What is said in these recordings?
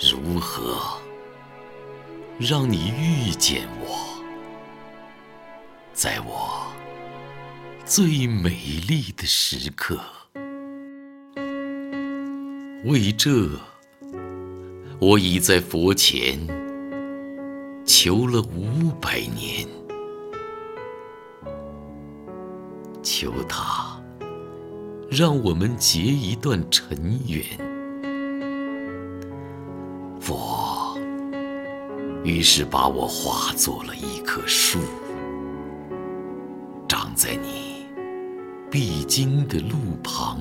如何让你遇见我，在我最美丽的时刻？为这，我已在佛前求了五百年，求他让我们结一段尘缘。于是把我化作了一棵树，长在你必经的路旁。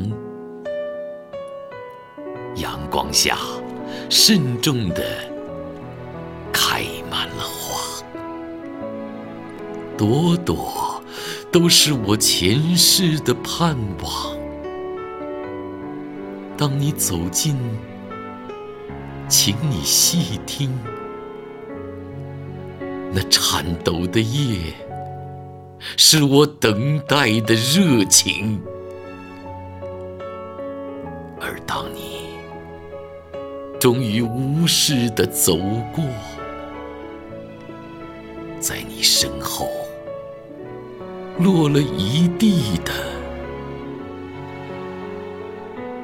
阳光下，慎重地开满了花，朵朵都是我前世的盼望。当你走近，请你细听，那颤抖的夜，是我等待的热情。而当你终于无视的走过，在你身后落了一地的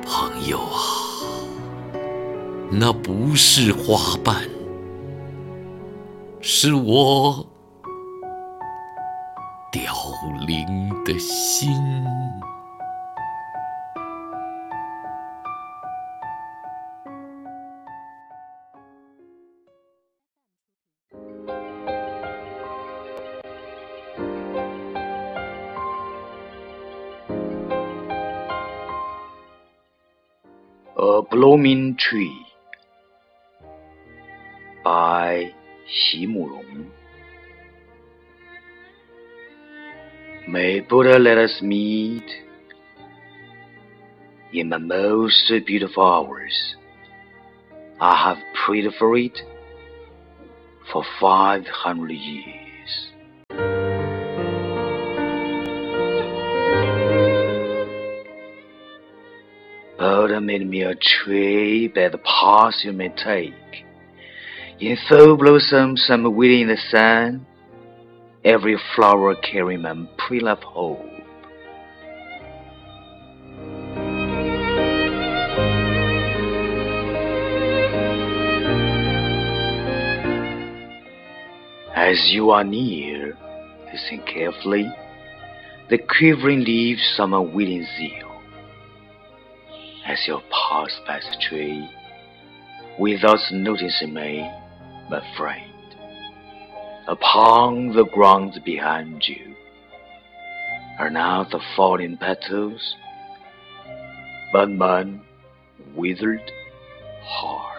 朋友啊，那不是花瓣，是我凋零的心。A Blooming Tree by 席慕容 May Buddha let us meet in the most beautiful hours. I have prayed for it for five hundred years. Buddha made me a tree by the path you may take. In full blossoms and within the sun, every flower carrying my prill of hope. As you are near, listen carefully. The quivering leaves my willing zeal. As you pass by the tree, without noticing me, friend, upon the ground behind you are now the falling petals, but my withered heart.